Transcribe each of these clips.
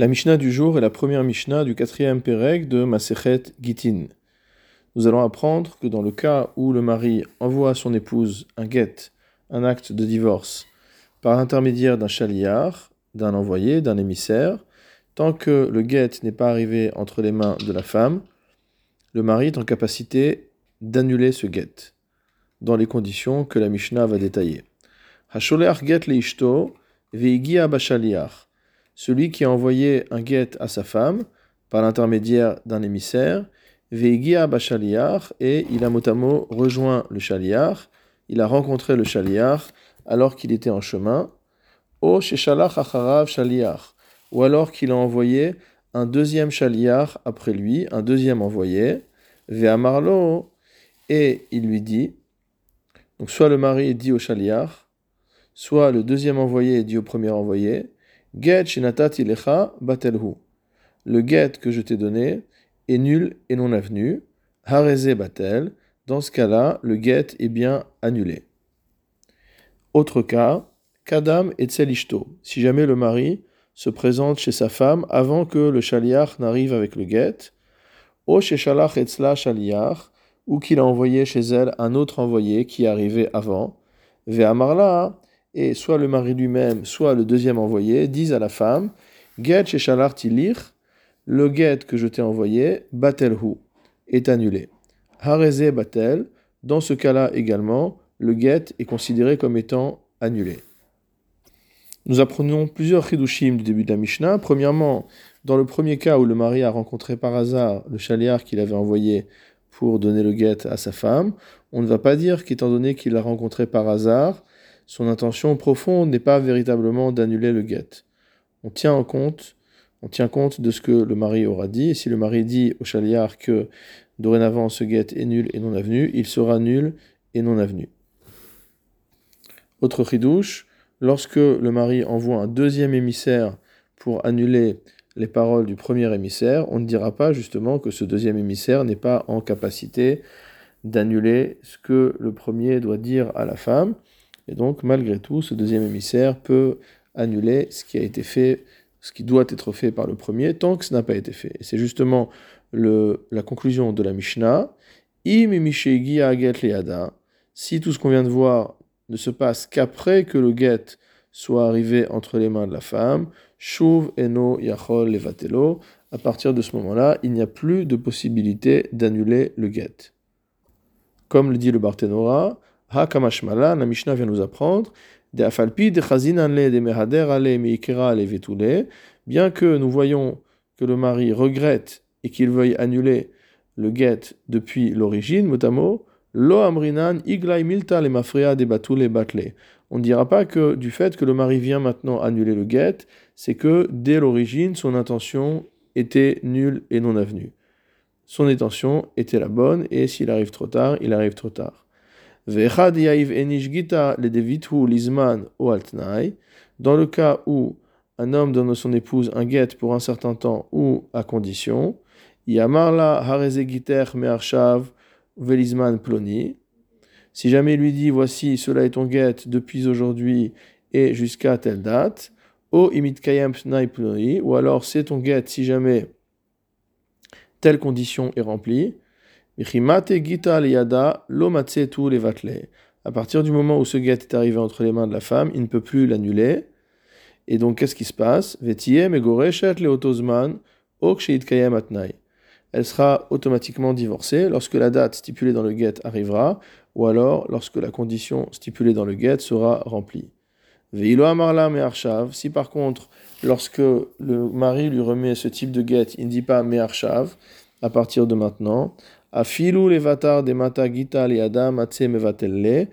La Mishnah du jour est la première Mishnah du quatrième Pérec de Masechet Gitin. Nous allons apprendre que dans le cas où le mari envoie à son épouse un guet, un acte de divorce, par l'intermédiaire d'un chaliar, d'un envoyé, d'un émissaire, tant que le guet n'est pas arrivé entre les mains de la femme, le mari est en capacité d'annuler ce guet, dans les conditions que la Mishnah va détailler. Get leishto celui qui a envoyé un guet à sa femme par l'intermédiaire d'un émissaire, Veigia et il a rejoint le Chaliar, il a rencontré le Chaliar alors qu'il était en chemin, O Chaliar, ou alors qu'il a envoyé un deuxième Chaliar après lui, un deuxième envoyé, Ve'amarlo, et il lui dit, donc soit le mari dit au Chaliar, soit le deuxième envoyé dit au premier envoyé, Le get que je t'ai donné est nul et non avenu. Hareze batel. Dans ce cas-là, le get est bien annulé. Autre cas, kadam et. Si jamais le mari se présente chez sa femme avant que le shaliach n'arrive avec le get, o sheshalach etzla shaliach, ou qu'il a envoyé chez elle un autre envoyé qui arrivé avant, ve'amarla, et soit le mari lui-même, soit le deuxième envoyé disent à la femme Get tilir, le get que je t'ai envoyé, batelhu, est annulé. Hareze batel, dans ce cas-là également, le get est considéré comme étant annulé. Nous apprenons plusieurs chidushim du début de la Mishnah. Premièrement, dans le premier cas où le mari a rencontré par hasard le chaliar qu'il avait envoyé pour donner le get à sa femme, on ne va pas dire qu'étant donné qu'il l'a rencontré par hasard, son intention profonde n'est pas véritablement d'annuler le guet. On tient en compte, on tient compte de ce que le mari aura dit, et si le mari dit au chaliard que dorénavant ce guet est nul et non avenu, il sera nul et non avenu. Autre ridouche, lorsque le mari envoie un deuxième émissaire pour annuler les paroles du premier émissaire, on ne dira pas justement que ce deuxième émissaire n'est pas en capacité d'annuler ce que le premier doit dire à la femme. Et donc, malgré tout, ce deuxième émissaire peut annuler ce qui a été fait, ce qui doit être fait par le premier, tant que ce n'a pas été fait. Et c'est justement le, la conclusion de la Mishnah. Si tout ce qu'on vient de voir ne se passe qu'après que le get soit arrivé entre les mains de la femme, shuv eno yachol levatelo, à partir de ce moment-là, il n'y a plus de possibilité d'annuler le get. Comme le dit le Barthénora, Hakamashmala, la Mishnah vient nous apprendre, bien que nous voyons que le mari regrette et qu'il veuille annuler le get depuis l'origine, motamo, lo amrinan iglai milta le mafria de batle. On ne dira pas que du fait que le mari vient maintenant annuler le get, c'est que dès l'origine, son intention était nulle et non avenue. Son intention était la bonne, et s'il arrive trop tard, il arrive trop tard. Dans le cas où un homme donne à son épouse un guet pour un certain temps ou à condition, Ploni. Si jamais il lui dit voici, cela est ton guet depuis aujourd'hui et jusqu'à telle date, O imit Ploni, ou alors c'est ton guet si jamais telle condition est remplie. À partir du moment où ce guet est arrivé entre les mains de la femme, il ne peut plus l'annuler. Et donc, qu'est-ce qui se passe? Elle sera automatiquement divorcée lorsque la date stipulée dans le guet arrivera, ou alors lorsque la condition stipulée dans le guet sera remplie. Si par contre, lorsque le mari lui remet ce type de guet, il ne dit pas me'arshav, à partir de maintenant, Afilu levatar de mata gita adam mevatelle.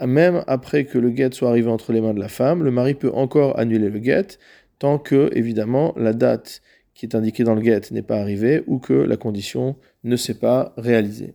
Même après que le guet soit arrivé entre les mains de la femme, le mari peut encore annuler le guet tant que, évidemment, la date qui est indiquée dans le guet n'est pas arrivée ou que la condition ne s'est pas réalisée.